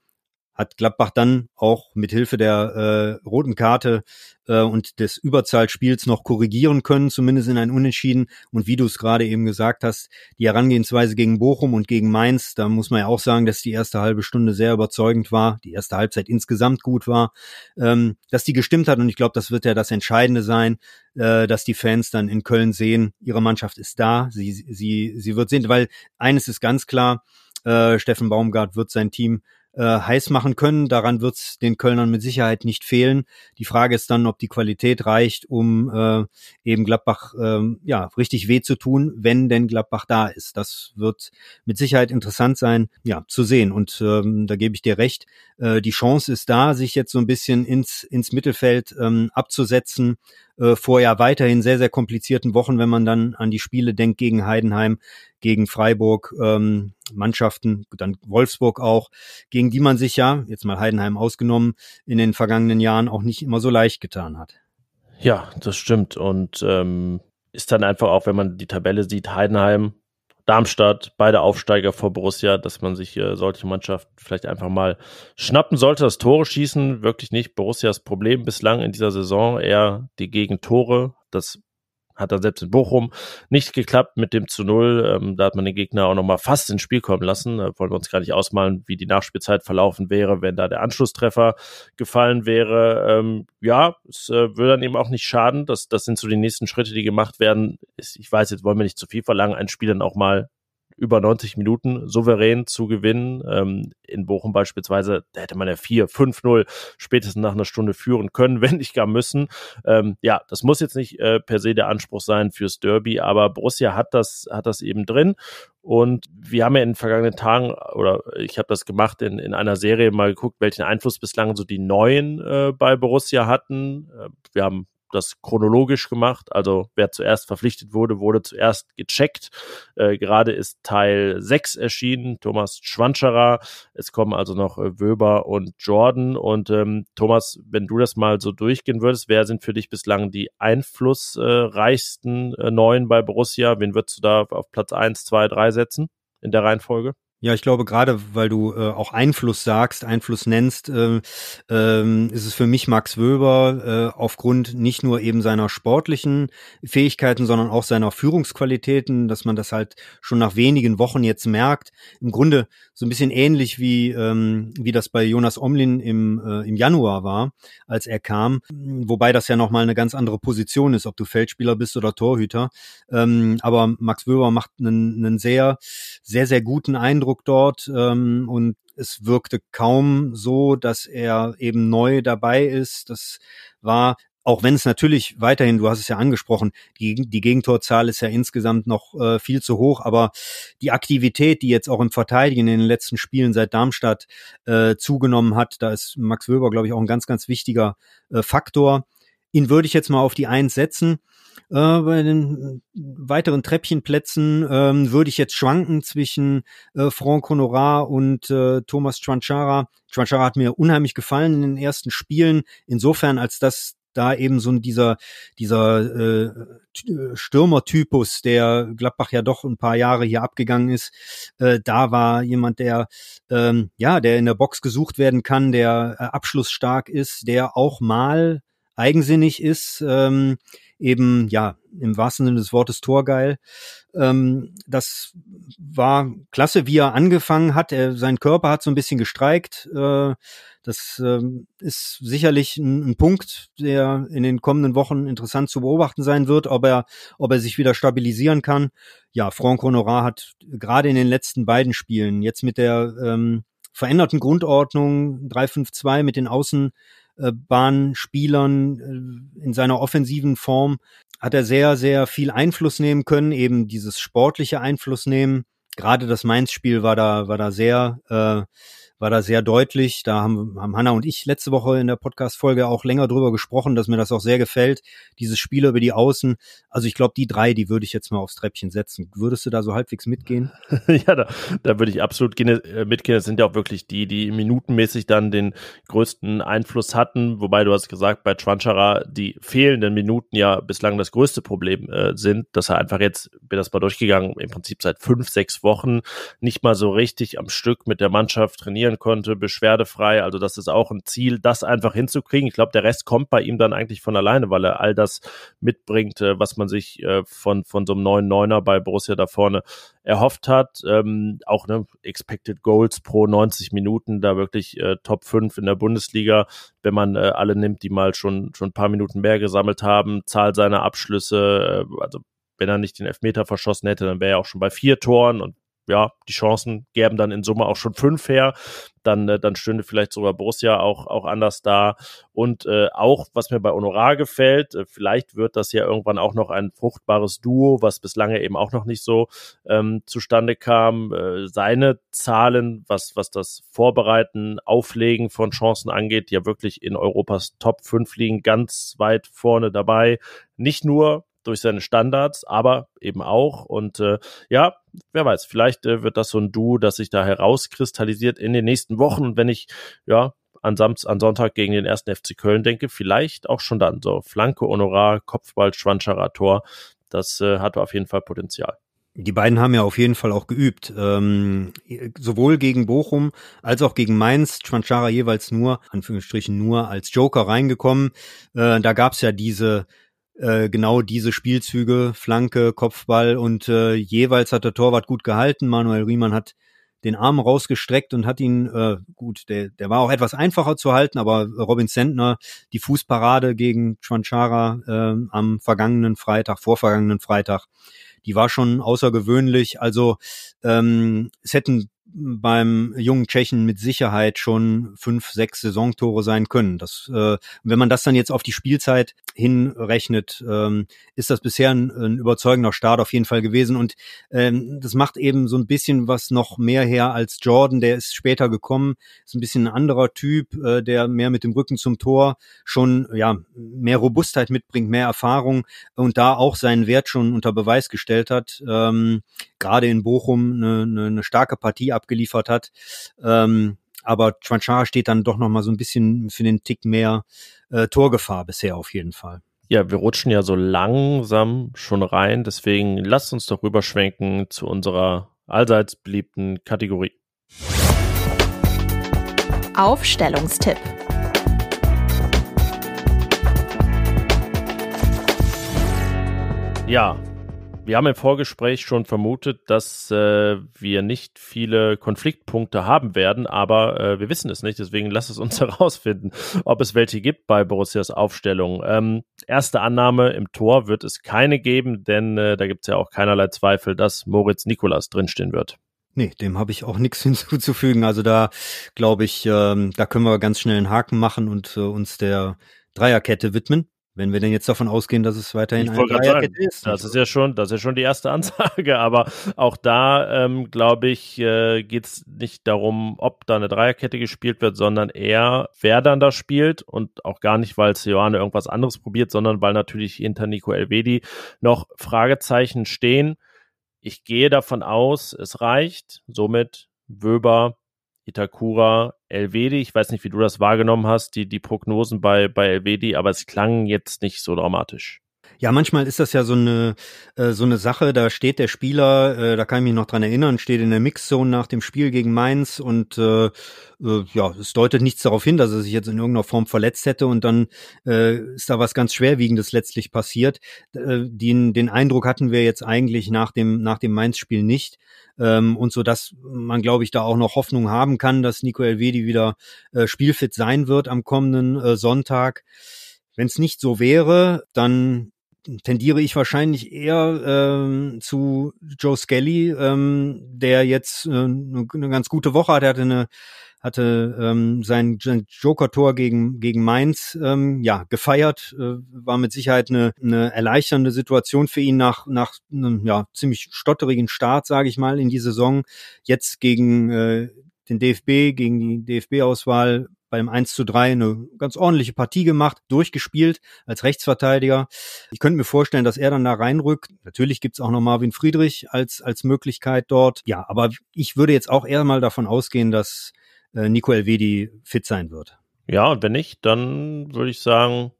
C: hat Gladbach dann auch mit Hilfe der äh, roten Karte äh, und des Überzahlspiels noch korrigieren können, zumindest in ein Unentschieden. Und wie du es gerade eben gesagt hast, die Herangehensweise gegen Bochum und gegen Mainz, da muss man ja auch sagen, dass die erste halbe Stunde sehr überzeugend war, die erste Halbzeit insgesamt gut war, ähm, dass die gestimmt hat. Und ich glaube, das wird ja das Entscheidende sein, äh, dass die Fans dann in Köln sehen, ihre Mannschaft ist da, sie, sie, sie wird sehen, weil eines ist ganz klar, äh, Steffen Baumgart wird sein Team äh, heiß machen können. Daran wird es den Kölnern mit Sicherheit nicht fehlen. Die Frage ist dann, ob die Qualität reicht, um äh, eben Gladbach äh, ja richtig weh zu tun, wenn denn Gladbach da ist. Das wird mit Sicherheit interessant sein, ja zu sehen. Und ähm, da gebe ich dir recht. Äh, die Chance ist da, sich jetzt so ein bisschen ins ins Mittelfeld ähm, abzusetzen äh, vor ja weiterhin sehr, sehr komplizierten Wochen, wenn man dann an die Spiele denkt gegen Heidenheim, gegen Freiburg, ähm, Mannschaften, dann Wolfsburg auch, gegen die man sich ja, jetzt mal Heidenheim ausgenommen, in den vergangenen Jahren auch nicht immer so leicht getan hat.
B: Ja, das stimmt. Und ähm, ist dann einfach auch, wenn man die Tabelle sieht, Heidenheim Darmstadt, beide Aufsteiger vor Borussia, dass man sich äh, solche Mannschaften vielleicht einfach mal schnappen sollte. Das Tore schießen, wirklich nicht Borussias Problem bislang in dieser Saison, eher die Gegentore. Das hat dann selbst in Bochum nicht geklappt mit dem zu Null. Ähm, da hat man den Gegner auch nochmal fast ins Spiel kommen lassen. Da wollen wir uns gar nicht ausmalen, wie die Nachspielzeit verlaufen wäre, wenn da der Anschlusstreffer gefallen wäre. Ähm, ja, es äh, würde dann eben auch nicht schaden. Das, das sind so die nächsten Schritte, die gemacht werden. Ich weiß, jetzt wollen wir nicht zu viel verlangen, ein Spiel dann auch mal über 90 Minuten souverän zu gewinnen. Ähm, in Bochum beispielsweise, da hätte man ja 4, 5-0 spätestens nach einer Stunde führen können, wenn nicht gar müssen. Ähm, ja, das muss jetzt nicht äh, per se der Anspruch sein fürs Derby, aber Borussia hat das, hat das eben drin. Und wir haben ja in den vergangenen Tagen, oder ich habe das gemacht, in, in einer Serie mal geguckt, welchen Einfluss bislang so die Neuen äh, bei Borussia hatten. Äh, wir haben das chronologisch gemacht. Also wer zuerst verpflichtet wurde, wurde zuerst gecheckt. Äh, gerade ist Teil 6 erschienen, Thomas Schwanscherer. Es kommen also noch äh, Wöber und Jordan. Und ähm, Thomas, wenn du das mal so durchgehen würdest, wer sind für dich bislang die einflussreichsten äh, Neuen bei Borussia? Wen würdest du da auf Platz 1, 2, 3 setzen in der Reihenfolge?
C: Ja, ich glaube, gerade weil du äh, auch Einfluss sagst, Einfluss nennst, äh, äh, ist es für mich Max Wöber äh, aufgrund nicht nur eben seiner sportlichen Fähigkeiten, sondern auch seiner Führungsqualitäten, dass man das halt schon nach wenigen Wochen jetzt merkt. Im Grunde so ein bisschen ähnlich wie, ähm, wie das bei Jonas Omlin im, äh, im Januar war, als er kam. Wobei das ja nochmal eine ganz andere Position ist, ob du Feldspieler bist oder Torhüter. Ähm, aber Max Wöber macht einen, einen sehr, sehr, sehr guten Eindruck Eindruck dort ähm, und es wirkte kaum so, dass er eben neu dabei ist. Das war auch wenn es natürlich weiterhin, du hast es ja angesprochen, die, die Gegentorzahl ist ja insgesamt noch äh, viel zu hoch, aber die Aktivität, die jetzt auch im Verteidigen in den letzten Spielen seit Darmstadt äh, zugenommen hat, da ist Max Wöber, glaube ich, auch ein ganz, ganz wichtiger äh, Faktor. Ihn würde ich jetzt mal auf die Eins setzen. Äh, bei den weiteren Treppchenplätzen ähm, würde ich jetzt schwanken zwischen äh, Franck Honorat und äh, Thomas Chwanchara. Chwanchara hat mir unheimlich gefallen in den ersten Spielen, insofern als dass da eben so dieser dieser äh, Stürmertypus, der Gladbach ja doch ein paar Jahre hier abgegangen ist, äh, da war jemand, der ähm, ja, der in der Box gesucht werden kann, der äh, abschlussstark ist, der auch mal eigensinnig ist, ähm, eben ja im wahrsten Sinne des Wortes torgeil. Ähm, das war klasse, wie er angefangen hat. Er, sein Körper hat so ein bisschen gestreikt. Äh, das äh, ist sicherlich ein, ein, Punkt, der in den kommenden Wochen interessant zu beobachten sein wird, ob er, ob er sich wieder stabilisieren kann. Ja, Franck Honorat hat gerade in den letzten beiden Spielen jetzt mit der ähm, veränderten Grundordnung 3-5-2 mit den Außen Bahnspielern äh, in seiner offensiven Form hat er sehr, sehr viel Einfluss nehmen können, eben dieses sportliche Einfluss nehmen. Gerade das Mainz-Spiel war da, war da sehr, äh, war da sehr deutlich. Da haben, haben Hanna und ich letzte Woche in der Podcast-Folge auch länger drüber gesprochen, dass mir das auch sehr gefällt, dieses Spiel über die Außen. Also ich glaube, die drei, die würde ich jetzt mal aufs Treppchen setzen. Würdest du da so halbwegs mitgehen?
B: ja, da, da würde ich absolut gehen, äh, mitgehen. Das sind ja auch wirklich die, die minutenmäßig dann den größten Einfluss hatten. Wobei du hast gesagt, bei Tranchara die fehlenden Minuten ja bislang das größte Problem äh, sind, dass er einfach jetzt, bin das mal durchgegangen, im Prinzip seit fünf, sechs Wochen nicht mal so richtig am Stück mit der Mannschaft trainiert trainieren konnte, beschwerdefrei. Also das ist auch ein Ziel, das einfach hinzukriegen. Ich glaube, der Rest kommt bei ihm dann eigentlich von alleine, weil er all das mitbringt, äh, was man sich äh, von, von so einem neuen Neuner bei Borussia da vorne erhofft hat. Ähm, auch ne, Expected Goals pro 90 Minuten, da wirklich äh, Top 5 in der Bundesliga, wenn man äh, alle nimmt, die mal schon, schon ein paar Minuten mehr gesammelt haben, Zahl seiner Abschlüsse, äh, also wenn er nicht den Elfmeter verschossen hätte, dann wäre er auch schon bei vier Toren und ja, die Chancen gäben dann in Summe auch schon fünf her. Dann, äh, dann stünde vielleicht sogar Borussia auch, auch anders da. Und äh, auch, was mir bei Honorar gefällt, äh, vielleicht wird das ja irgendwann auch noch ein fruchtbares Duo, was bislang eben auch noch nicht so ähm, zustande kam. Äh, seine Zahlen, was, was das Vorbereiten, Auflegen von Chancen angeht, ja wirklich in Europas Top 5 liegen, ganz weit vorne dabei. Nicht nur durch seine Standards, aber eben auch. Und äh, ja, wer weiß, vielleicht äh, wird das so ein Duo, das sich da herauskristallisiert in den nächsten Wochen. Und wenn ich ja an, Samst, an Sonntag gegen den ersten FC Köln denke, vielleicht auch schon dann. So Flanke, Honorar, Kopfball, Schwanscherer, Tor. Das äh, hat auf jeden Fall Potenzial.
C: Die beiden haben ja auf jeden Fall auch geübt. Ähm, sowohl gegen Bochum als auch gegen Mainz. Schwanschara jeweils nur, Anführungsstrichen nur, als Joker reingekommen. Äh, da gab's ja diese äh, genau diese Spielzüge, Flanke, Kopfball und äh, jeweils hat der Torwart gut gehalten. Manuel Riemann hat den Arm rausgestreckt und hat ihn, äh, gut, der, der war auch etwas einfacher zu halten, aber Robin Sentner, die Fußparade gegen Chwanchara äh, am vergangenen Freitag, vorvergangenen Freitag, die war schon außergewöhnlich. Also ähm, es hätten beim jungen Tschechen mit Sicherheit schon fünf, sechs Saisontore sein können. Das, äh, wenn man das dann jetzt auf die Spielzeit hinrechnet, ähm, ist das bisher ein, ein überzeugender Start auf jeden Fall gewesen. Und ähm, das macht eben so ein bisschen was noch mehr her als Jordan. Der ist später gekommen, ist ein bisschen ein anderer Typ, äh, der mehr mit dem Rücken zum Tor schon ja mehr Robustheit mitbringt, mehr Erfahrung und da auch seinen Wert schon unter Beweis gestellt hat. Ähm, Gerade in Bochum eine, eine, eine starke Partie abgeliefert hat. Ähm, aber Chwanchara steht dann doch noch mal so ein bisschen für den Tick mehr äh, Torgefahr bisher auf jeden Fall.
B: Ja, wir rutschen ja so langsam schon rein, deswegen lasst uns doch rüberschwenken zu unserer allseits beliebten Kategorie.
D: Aufstellungstipp.
B: Ja, wir haben im Vorgespräch schon vermutet, dass äh, wir nicht viele Konfliktpunkte haben werden, aber äh, wir wissen es nicht. Deswegen lass es uns herausfinden, ob es welche gibt bei Borussias Aufstellung. Ähm, erste Annahme, im Tor wird es keine geben, denn äh, da gibt es ja auch keinerlei Zweifel, dass Moritz Nikolas drinstehen wird.
C: Nee, dem habe ich auch nichts hinzuzufügen. Also da glaube ich, ähm, da können wir ganz schnell einen Haken machen und äh, uns der Dreierkette widmen. Wenn wir denn jetzt davon ausgehen, dass es weiterhin
B: ich eine Dreierkette ist. Das ist ja schon, das ist schon die erste Ansage, aber auch da, ähm, glaube ich, äh, geht es nicht darum, ob da eine Dreierkette gespielt wird, sondern eher, wer dann da spielt und auch gar nicht, weil Seoane irgendwas anderes probiert, sondern weil natürlich hinter Nico Elvedi noch Fragezeichen stehen. Ich gehe davon aus, es reicht. Somit Wöber, Itakura, Elvedi. Ich weiß nicht, wie du das wahrgenommen hast, die, die Prognosen bei, bei Elvedi, aber es klang jetzt nicht so dramatisch.
C: Ja, manchmal ist das ja so eine äh, so eine Sache. Da steht der Spieler, äh, da kann ich mich noch dran erinnern, steht in der Mixzone nach dem Spiel gegen Mainz und äh, äh, ja, es deutet nichts darauf hin, dass er sich jetzt in irgendeiner Form verletzt hätte und dann äh, ist da was ganz schwerwiegendes letztlich passiert. Äh, den den Eindruck hatten wir jetzt eigentlich nach dem nach dem Mainz-Spiel nicht ähm, und so, dass man glaube ich da auch noch Hoffnung haben kann, dass Nico Elvedi wieder äh, spielfit sein wird am kommenden äh, Sonntag. Wenn es nicht so wäre, dann tendiere ich wahrscheinlich eher ähm, zu Joe Skelly, ähm, der jetzt äh, eine ganz gute Woche hat. Er hatte eine hatte ähm, sein, sein Joker-Tor gegen, gegen Mainz ähm, ja, gefeiert. Äh, war mit Sicherheit eine, eine erleichternde Situation für ihn nach, nach einem ja, ziemlich stotterigen Start, sage ich mal, in die Saison. Jetzt gegen äh, den DFB, gegen die DFB-Auswahl beim 1 zu 3 eine ganz ordentliche Partie gemacht, durchgespielt als Rechtsverteidiger. Ich könnte mir vorstellen, dass er dann da reinrückt. Natürlich gibt's auch noch Marvin Friedrich als, als Möglichkeit dort. Ja, aber ich würde jetzt auch eher mal davon ausgehen, dass äh, Nico Elvedi fit sein wird.
B: Ja, und wenn nicht, dann würde ich sagen,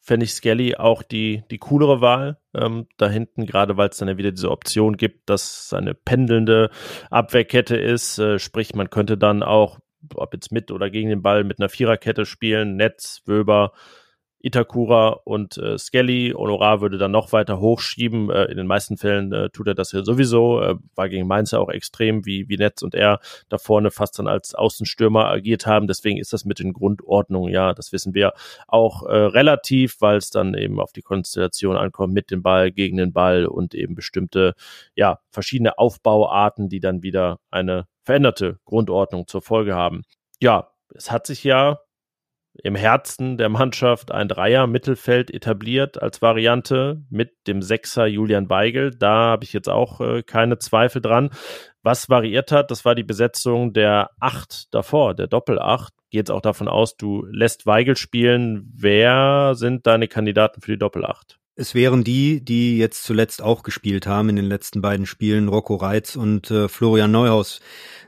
B: fände ich Skelly auch die, die coolere Wahl ähm, da hinten, gerade weil es dann ja wieder diese Option gibt, dass es eine pendelnde Abwehrkette ist. Äh, sprich, man könnte dann auch ob jetzt mit oder gegen den Ball mit einer Viererkette spielen, Netz, Wöber, Itakura und äh, Skelly. Honorar würde dann noch weiter hochschieben. Äh, in den meisten Fällen äh, tut er das ja sowieso. Äh, war gegen Mainz ja auch extrem, wie, wie Netz und er da vorne fast dann als Außenstürmer agiert haben. Deswegen ist das mit den Grundordnungen, ja, das wissen wir auch äh, relativ, weil es dann eben auf die Konstellation ankommt mit dem Ball, gegen den Ball und eben bestimmte, ja, verschiedene Aufbauarten, die dann wieder eine veränderte Grundordnung zur Folge haben. Ja, es hat sich ja im Herzen der Mannschaft ein Dreier-Mittelfeld etabliert als Variante mit dem Sechser Julian Weigel. Da habe ich jetzt auch äh, keine Zweifel dran. Was variiert hat, das war die Besetzung der Acht davor, der Doppelacht. Geht es auch davon aus, du lässt Weigel spielen. Wer sind deine Kandidaten für die Doppelacht?
C: Es wären die, die jetzt zuletzt auch gespielt haben in den letzten beiden Spielen, Rocco Reitz und äh, Florian Neuhaus.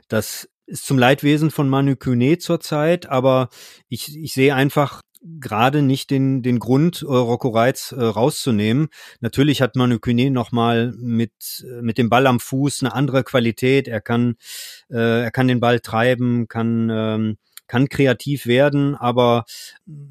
C: Das ist zum Leidwesen von Manu Kune zurzeit, aber ich, ich sehe einfach gerade nicht den, den Grund, äh, Rocco Reitz äh, rauszunehmen. Natürlich hat Manu Kune nochmal mit, mit dem Ball am Fuß eine andere Qualität. Er kann, äh, er kann den Ball treiben, kann, ähm, kann kreativ werden, aber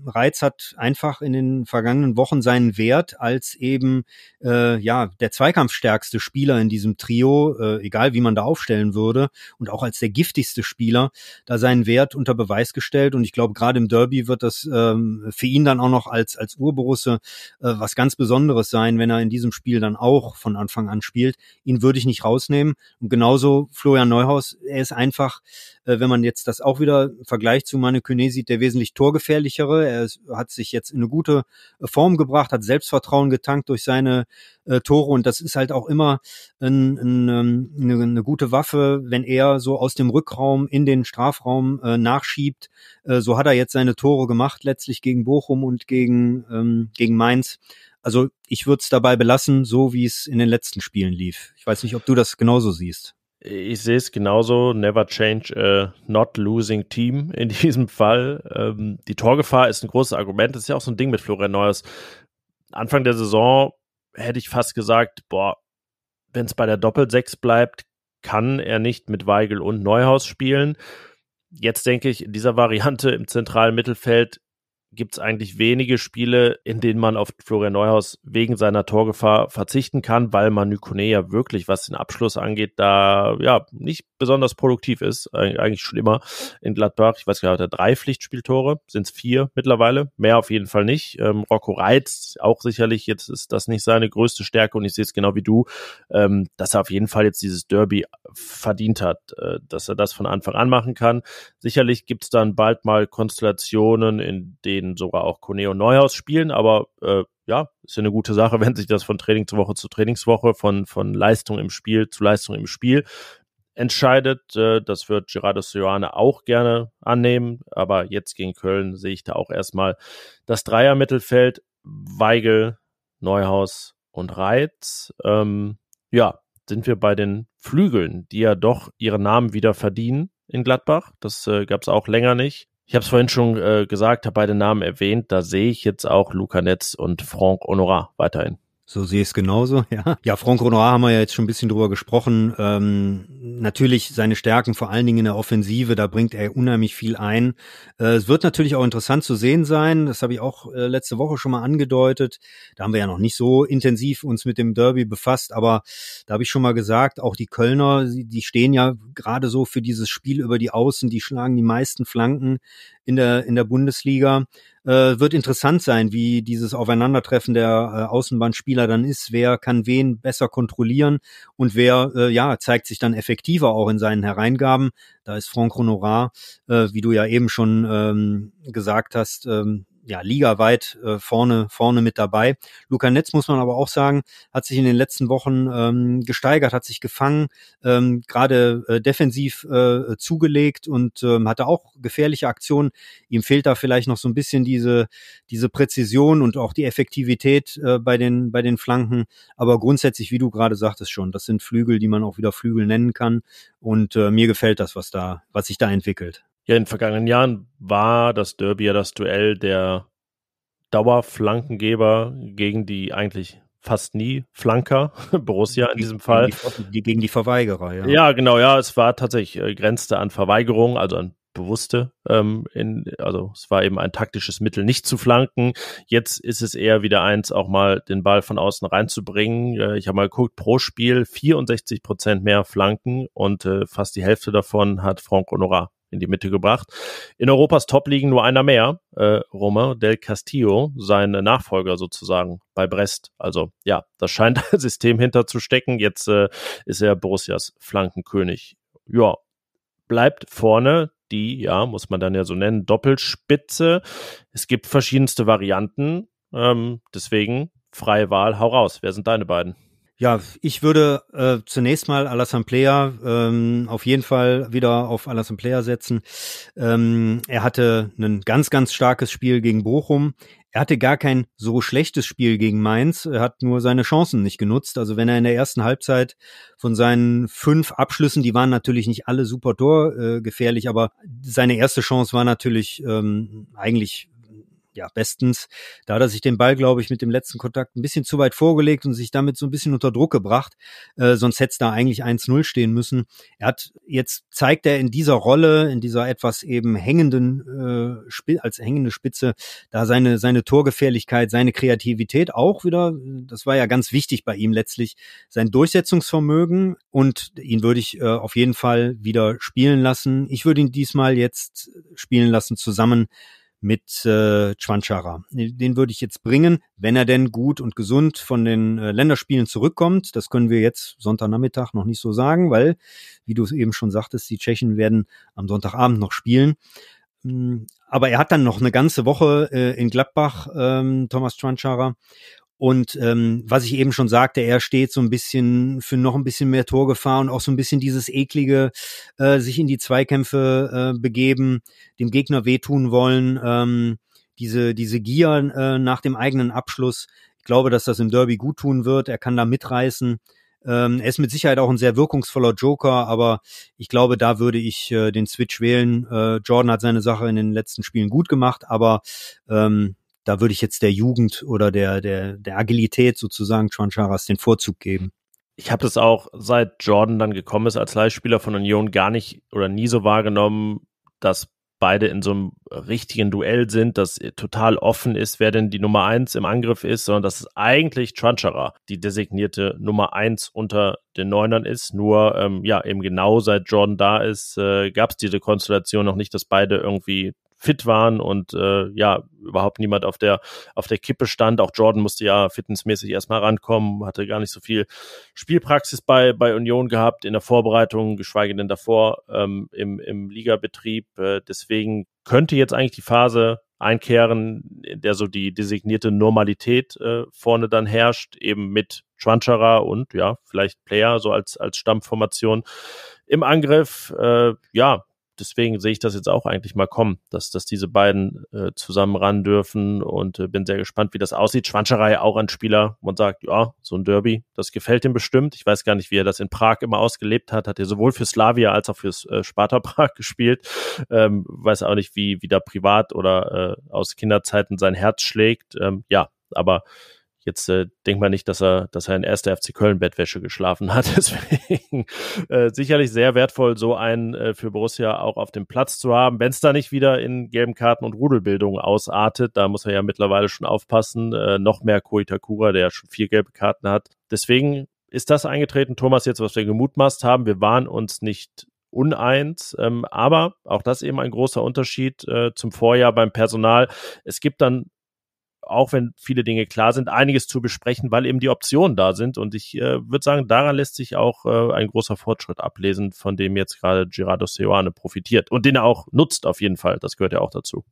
C: Reiz hat einfach in den vergangenen Wochen seinen Wert als eben äh, ja der zweikampfstärkste Spieler in diesem Trio, äh, egal wie man da aufstellen würde, und auch als der giftigste Spieler da seinen Wert unter Beweis gestellt. Und ich glaube, gerade im Derby wird das ähm, für ihn dann auch noch als als Urborusse äh, was ganz Besonderes sein, wenn er in diesem Spiel dann auch von Anfang an spielt. Ihn würde ich nicht rausnehmen. Und genauso Florian Neuhaus, er ist einfach, äh, wenn man jetzt das auch wieder vergleicht zu Manu Kone sieht, der wesentlich torgefährlichere. Er ist, hat sich jetzt in eine gute äh, Form gebracht, hat Selbstvertrauen getankt durch seine äh, Tore und das ist halt auch immer ein, ein, ähm, eine, eine gute Waffe, wenn er so aus dem Rückraum in den Strafraum äh, nachschiebt. Äh, so hat er jetzt seine Tore gemacht, letztlich gegen Bochum und gegen, ähm, gegen Mainz. Also ich würde es dabei belassen, so wie es in den letzten Spielen lief. Ich weiß nicht, ob du das genauso siehst.
B: Ich sehe es genauso. Never change a not losing team in diesem Fall. Ähm, die Torgefahr ist ein großes Argument. Das ist ja auch so ein Ding mit Florian Neuers. Anfang der Saison hätte ich fast gesagt, boah, wenn es bei der Doppel-6 bleibt, kann er nicht mit Weigel und Neuhaus spielen. Jetzt denke ich, in dieser Variante im zentralen Mittelfeld gibt es eigentlich wenige Spiele, in denen man auf Florian Neuhaus wegen seiner Torgefahr verzichten kann, weil man Nykone ja wirklich, was den Abschluss angeht, da ja nicht besonders produktiv ist. Eigentlich schon immer in Gladbach. Ich weiß gar nicht, hat er drei Pflichtspieltore? Sind es vier mittlerweile? Mehr auf jeden Fall nicht. Ähm, Rocco Reitz auch sicherlich, jetzt ist das nicht seine größte Stärke und ich sehe es genau wie du, ähm, dass er auf jeden Fall jetzt dieses Derby verdient hat, äh, dass er das von Anfang an machen kann. Sicherlich gibt es dann bald mal Konstellationen, in denen denen sogar auch und Neuhaus spielen, aber äh, ja, ist ja eine gute Sache, wenn sich das von Trainingswoche zu Trainingswoche, von, von Leistung im Spiel zu Leistung im Spiel entscheidet. Äh, das wird Gerardo Sioane auch gerne annehmen, aber jetzt gegen Köln sehe ich da auch erstmal das Dreier-Mittelfeld, Weigel, Neuhaus und Reitz. Ähm, ja, sind wir bei den Flügeln, die ja doch ihren Namen wieder verdienen in Gladbach. Das äh, gab es auch länger nicht. Ich habe es vorhin schon äh, gesagt, habe beide Namen erwähnt. Da sehe ich jetzt auch Luca Netz und Franck Honorat weiterhin.
C: So sehe ich es genauso, ja. Ja, Franck Honorat haben wir ja jetzt schon ein bisschen drüber gesprochen. Ähm, natürlich seine Stärken, vor allen Dingen in der Offensive, da bringt er unheimlich viel ein. Äh, es wird natürlich auch interessant zu sehen sein, das habe ich auch äh, letzte Woche schon mal angedeutet. Da haben wir ja noch nicht so intensiv uns mit dem Derby befasst, aber da habe ich schon mal gesagt, auch die Kölner, die stehen ja gerade so für dieses Spiel über die Außen, die schlagen die meisten Flanken in der, in der Bundesliga. Äh, wird interessant sein, wie dieses Aufeinandertreffen der äh, Außenbahnspieler dann ist. Wer kann wen besser kontrollieren und wer äh, ja zeigt sich dann effektiver auch in seinen Hereingaben. Da ist Franck Honorat, äh, wie du ja eben schon ähm, gesagt hast, ähm, ja, ligaweit äh, vorne, vorne mit dabei. Luca Netz, muss man aber auch sagen, hat sich in den letzten Wochen ähm, gesteigert, hat sich gefangen, ähm, gerade äh, defensiv äh, zugelegt und ähm, hatte auch gefährliche Aktionen. Ihm fehlt da vielleicht noch so ein bisschen diese, diese Präzision und auch die Effektivität äh, bei, den, bei den Flanken. Aber grundsätzlich, wie du gerade sagtest schon, das sind Flügel, die man auch wieder Flügel nennen kann. Und äh, mir gefällt das, was da, was sich da entwickelt.
B: Ja, in den vergangenen Jahren war das Derby ja das Duell der Dauerflankengeber gegen die eigentlich fast nie Flanker, Borussia in diesem Fall.
C: Gegen die, gegen die Verweigerer, ja.
B: Ja, genau, ja, es war tatsächlich, äh, grenzte an Verweigerung, also an bewusste, ähm, in, also es war eben ein taktisches Mittel, nicht zu flanken. Jetzt ist es eher wieder eins, auch mal den Ball von außen reinzubringen. Äh, ich habe mal geguckt, pro Spiel 64 Prozent mehr Flanken und äh, fast die Hälfte davon hat Franck Honorat in die Mitte gebracht. In Europas Top liegen nur einer mehr, äh, Romain del Castillo, sein Nachfolger sozusagen bei Brest. Also ja, das scheint ein System hinterzustecken. Jetzt äh, ist er Borussias Flankenkönig. Ja, bleibt vorne die, ja, muss man dann ja so nennen, Doppelspitze. Es gibt verschiedenste Varianten. Ähm, deswegen freie Wahl, hau raus. Wer sind deine beiden?
C: Ja, ich würde äh, zunächst mal Alassane Player ähm, auf jeden Fall wieder auf Alassane Player setzen. Ähm, er hatte ein ganz, ganz starkes Spiel gegen Bochum. Er hatte gar kein so schlechtes Spiel gegen Mainz. Er hat nur seine Chancen nicht genutzt. Also wenn er in der ersten Halbzeit von seinen fünf Abschlüssen, die waren natürlich nicht alle super torgefährlich, äh, aber seine erste Chance war natürlich ähm, eigentlich ja, bestens. Da hat er sich den Ball, glaube ich, mit dem letzten Kontakt ein bisschen zu weit vorgelegt und sich damit so ein bisschen unter Druck gebracht. Äh, sonst hätte es da eigentlich 1-0 stehen müssen. Er hat, jetzt zeigt er in dieser Rolle, in dieser etwas eben hängenden, äh, als hängende Spitze, da seine, seine Torgefährlichkeit, seine Kreativität auch wieder. Das war ja ganz wichtig bei ihm letztlich. Sein Durchsetzungsvermögen und ihn würde ich äh, auf jeden Fall wieder spielen lassen. Ich würde ihn diesmal jetzt spielen lassen zusammen mit äh, Chwanchara. Den würde ich jetzt bringen, wenn er denn gut und gesund von den äh, Länderspielen zurückkommt. Das können wir jetzt Sonntagnachmittag noch nicht so sagen, weil, wie du es eben schon sagtest, die Tschechen werden am Sonntagabend noch spielen. Hm, aber er hat dann noch eine ganze Woche äh, in Gladbach, ähm, Thomas Chwanchara. Und ähm, was ich eben schon sagte, er steht so ein bisschen für noch ein bisschen mehr Torgefahr und auch so ein bisschen dieses eklige, äh, sich in die Zweikämpfe äh, begeben, dem Gegner wehtun wollen, ähm, diese diese Gier äh, nach dem eigenen Abschluss. Ich glaube, dass das im Derby gut tun wird. Er kann da mitreißen. Ähm, er ist mit Sicherheit auch ein sehr wirkungsvoller Joker, aber ich glaube, da würde ich äh, den Switch wählen. Äh, Jordan hat seine Sache in den letzten Spielen gut gemacht, aber ähm, da würde ich jetzt der Jugend oder der, der, der Agilität sozusagen Chancharas den Vorzug geben.
B: Ich habe das auch seit Jordan dann gekommen ist als Leihspieler von Union gar nicht oder nie so wahrgenommen, dass beide in so einem richtigen Duell sind, dass total offen ist, wer denn die Nummer eins im Angriff ist, sondern dass es eigentlich Tranchara die designierte Nummer eins unter den Neunern ist. Nur ähm, ja, eben genau seit Jordan da ist, äh, gab es diese Konstellation noch nicht, dass beide irgendwie fit waren und äh, ja, überhaupt niemand auf der, auf der Kippe stand. Auch Jordan musste ja fitnessmäßig erstmal rankommen, hatte gar nicht so viel Spielpraxis bei, bei Union gehabt in der Vorbereitung, geschweige denn davor ähm, im, im Ligabetrieb. Äh, deswegen könnte jetzt eigentlich die Phase einkehren, in der so die designierte Normalität äh, vorne dann herrscht, eben mit Schwanscherer und ja, vielleicht Player so als, als Stammformation im Angriff. Äh, ja, deswegen sehe ich das jetzt auch eigentlich mal kommen, dass, dass diese beiden äh, zusammen ran dürfen und äh, bin sehr gespannt, wie das aussieht. Schwanscherei auch ein Spieler, man sagt, ja, so ein Derby, das gefällt ihm bestimmt. Ich weiß gar nicht, wie er das in Prag immer ausgelebt hat. Hat er sowohl für Slavia als auch für äh, Sparta Prag gespielt. Ähm, weiß auch nicht, wie, wie da privat oder äh, aus Kinderzeiten sein Herz schlägt. Ähm, ja, aber Jetzt äh, denkt man nicht, dass er, dass er in erster FC Köln Bettwäsche geschlafen hat. Deswegen äh, sicherlich sehr wertvoll, so einen äh, für Borussia auch auf dem Platz zu haben. Wenn es da nicht wieder in gelben Karten und Rudelbildung ausartet, da muss er ja mittlerweile schon aufpassen. Äh, noch mehr Koitakura, der schon vier gelbe Karten hat. Deswegen ist das eingetreten, Thomas, jetzt, was wir gemutmaßt haben. Wir waren uns nicht uneins, ähm, aber auch das eben ein großer Unterschied äh, zum Vorjahr beim Personal. Es gibt dann auch wenn viele Dinge klar sind, einiges zu besprechen, weil eben die Optionen da sind. Und ich äh, würde sagen, daran lässt sich auch äh, ein großer Fortschritt ablesen, von dem jetzt gerade Gerardo Seoane profitiert und den er auch nutzt auf jeden Fall. Das gehört ja auch dazu.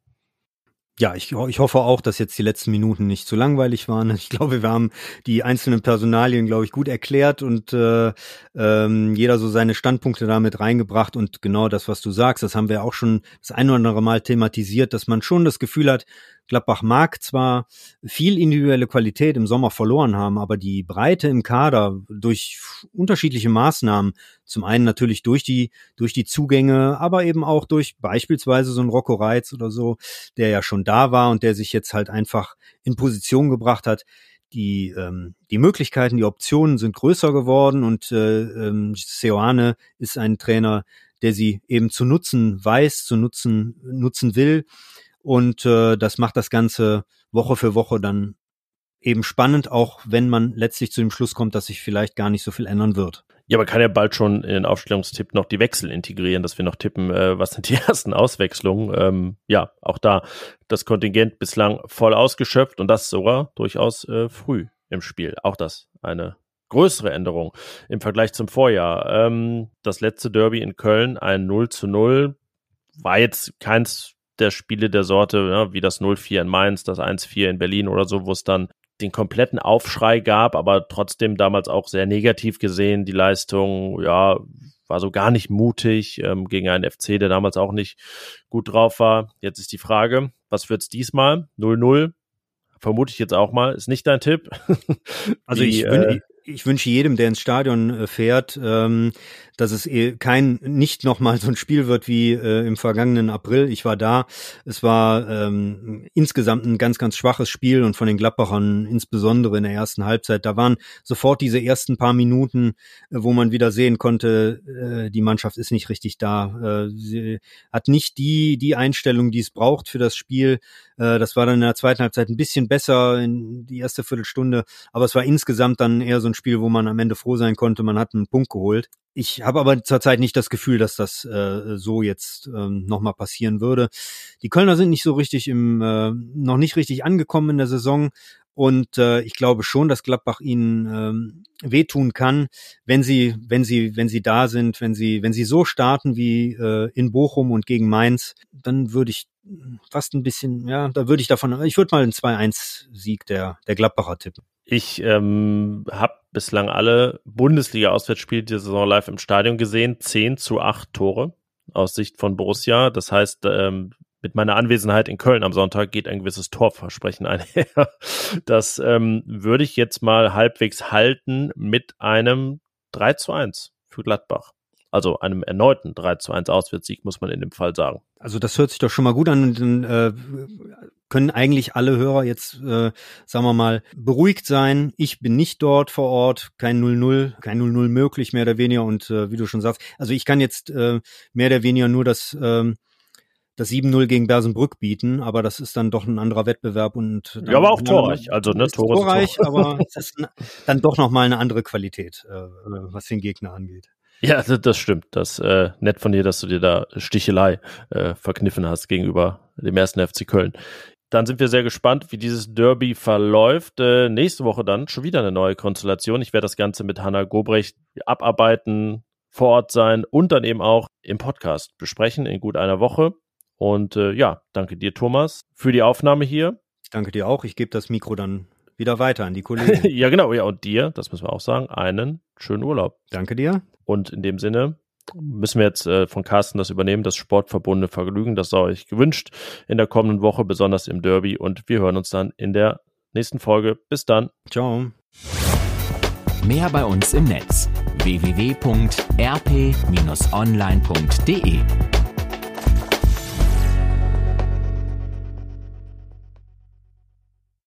C: Ja, ich, ich hoffe auch, dass jetzt die letzten Minuten nicht zu langweilig waren. Ich glaube, wir haben die einzelnen Personalien, glaube ich, gut erklärt und äh, ähm, jeder so seine Standpunkte damit reingebracht. Und genau das, was du sagst, das haben wir auch schon das ein oder andere Mal thematisiert, dass man schon das Gefühl hat, Gladbach mag zwar viel individuelle Qualität im Sommer verloren haben, aber die Breite im Kader durch unterschiedliche Maßnahmen, zum einen natürlich durch die, durch die Zugänge, aber eben auch durch beispielsweise so ein Rocco Reitz oder so, der ja schon da war und der sich jetzt halt einfach in Position gebracht hat, die, ähm, die Möglichkeiten, die Optionen sind größer geworden und äh, ähm, Seoane ist ein Trainer, der sie eben zu nutzen weiß, zu nutzen, nutzen will. Und äh, das macht das Ganze Woche für Woche dann eben spannend, auch wenn man letztlich zu dem Schluss kommt, dass sich vielleicht gar nicht so viel ändern wird.
B: Ja, man kann ja bald schon in den Aufstellungstipp noch die Wechsel integrieren, dass wir noch tippen, äh, was sind die ersten Auswechslungen. Ähm, ja, auch da das Kontingent bislang voll ausgeschöpft und das sogar durchaus äh, früh im Spiel. Auch das eine größere Änderung im Vergleich zum Vorjahr. Ähm, das letzte Derby in Köln, ein 0 zu 0, war jetzt keins der Spiele der Sorte, ja, wie das 0-4 in Mainz, das 1-4 in Berlin oder so, wo es dann den kompletten Aufschrei gab, aber trotzdem damals auch sehr negativ gesehen. Die Leistung, ja, war so gar nicht mutig ähm, gegen einen FC, der damals auch nicht gut drauf war. Jetzt ist die Frage, was wird's diesmal? 0-0? Vermute ich jetzt auch mal. Ist nicht dein Tipp?
C: also Wie, ich, äh, ich wünsche jedem, der ins Stadion äh, fährt, ähm, dass es eh kein nicht nochmal so ein Spiel wird wie äh, im vergangenen April. Ich war da. Es war ähm, insgesamt ein ganz, ganz schwaches Spiel und von den Gladbachern insbesondere in der ersten Halbzeit. Da waren sofort diese ersten paar Minuten, äh, wo man wieder sehen konnte, äh, die Mannschaft ist nicht richtig da. Äh, sie hat nicht die die Einstellung, die es braucht für das Spiel. Äh, das war dann in der zweiten Halbzeit ein bisschen besser in die erste Viertelstunde, aber es war insgesamt dann eher so ein Spiel, wo man am Ende froh sein konnte, man hat einen Punkt geholt. Ich habe aber zurzeit nicht das Gefühl, dass das äh, so jetzt ähm, nochmal passieren würde. Die Kölner sind nicht so richtig im, äh, noch nicht richtig angekommen in der Saison. Und äh, ich glaube schon, dass Gladbach ihnen ähm, wehtun kann, wenn sie, wenn sie, wenn sie da sind, wenn sie, wenn sie so starten wie äh, in Bochum und gegen Mainz, dann würde ich fast ein bisschen, ja, da würde ich davon, ich würde mal einen 2-1-Sieg der, der Gladbacher tippen.
B: Ich ähm, habe bislang alle Bundesliga-Auswärtsspiele dieser Saison live im Stadion gesehen. 10 zu 8 Tore aus Sicht von Borussia. Das heißt, ähm, mit meiner Anwesenheit in Köln am Sonntag geht ein gewisses Torversprechen einher. Das ähm, würde ich jetzt mal halbwegs halten mit einem 3 zu 1 für Gladbach. Also einem erneuten 3 zu 1 Auswärtssieg, muss man in dem Fall sagen.
C: Also das hört sich doch schon mal gut an. Und äh, können eigentlich alle Hörer jetzt, äh, sagen wir mal, beruhigt sein. Ich bin nicht dort vor Ort, kein 0-0, kein 0-0 möglich, mehr oder weniger. Und äh, wie du schon sagst, also ich kann jetzt äh, mehr oder weniger nur das, äh, das 7-0 gegen Bersenbrück bieten, aber das ist dann doch ein anderer Wettbewerb und
B: ja, aber auch torreich, also ne,
C: Tore torreich, Tor. aber es ist dann doch noch mal eine andere Qualität, äh, was den Gegner angeht.
B: Ja, das stimmt. Das äh, nett von dir, dass du dir da Stichelei äh, verkniffen hast gegenüber dem ersten FC Köln. Dann sind wir sehr gespannt, wie dieses Derby verläuft. Äh, nächste Woche dann schon wieder eine neue Konstellation. Ich werde das Ganze mit Hanna Gobrecht abarbeiten, vor Ort sein und dann eben auch im Podcast besprechen in gut einer Woche. Und äh, ja, danke dir, Thomas, für die Aufnahme hier.
C: Danke dir auch. Ich gebe das Mikro dann wieder weiter an die Kollegen.
B: ja, genau. Ja, und dir, das müssen wir auch sagen, einen schönen Urlaub.
C: Danke dir.
B: Und in dem Sinne müssen wir jetzt äh, von Carsten das übernehmen, das sportverbundene Vergnügen. Das sei euch gewünscht in der kommenden Woche, besonders im Derby. Und wir hören uns dann in der nächsten Folge. Bis dann.
C: Ciao.
A: Mehr bei uns im Netz www.rp-online.de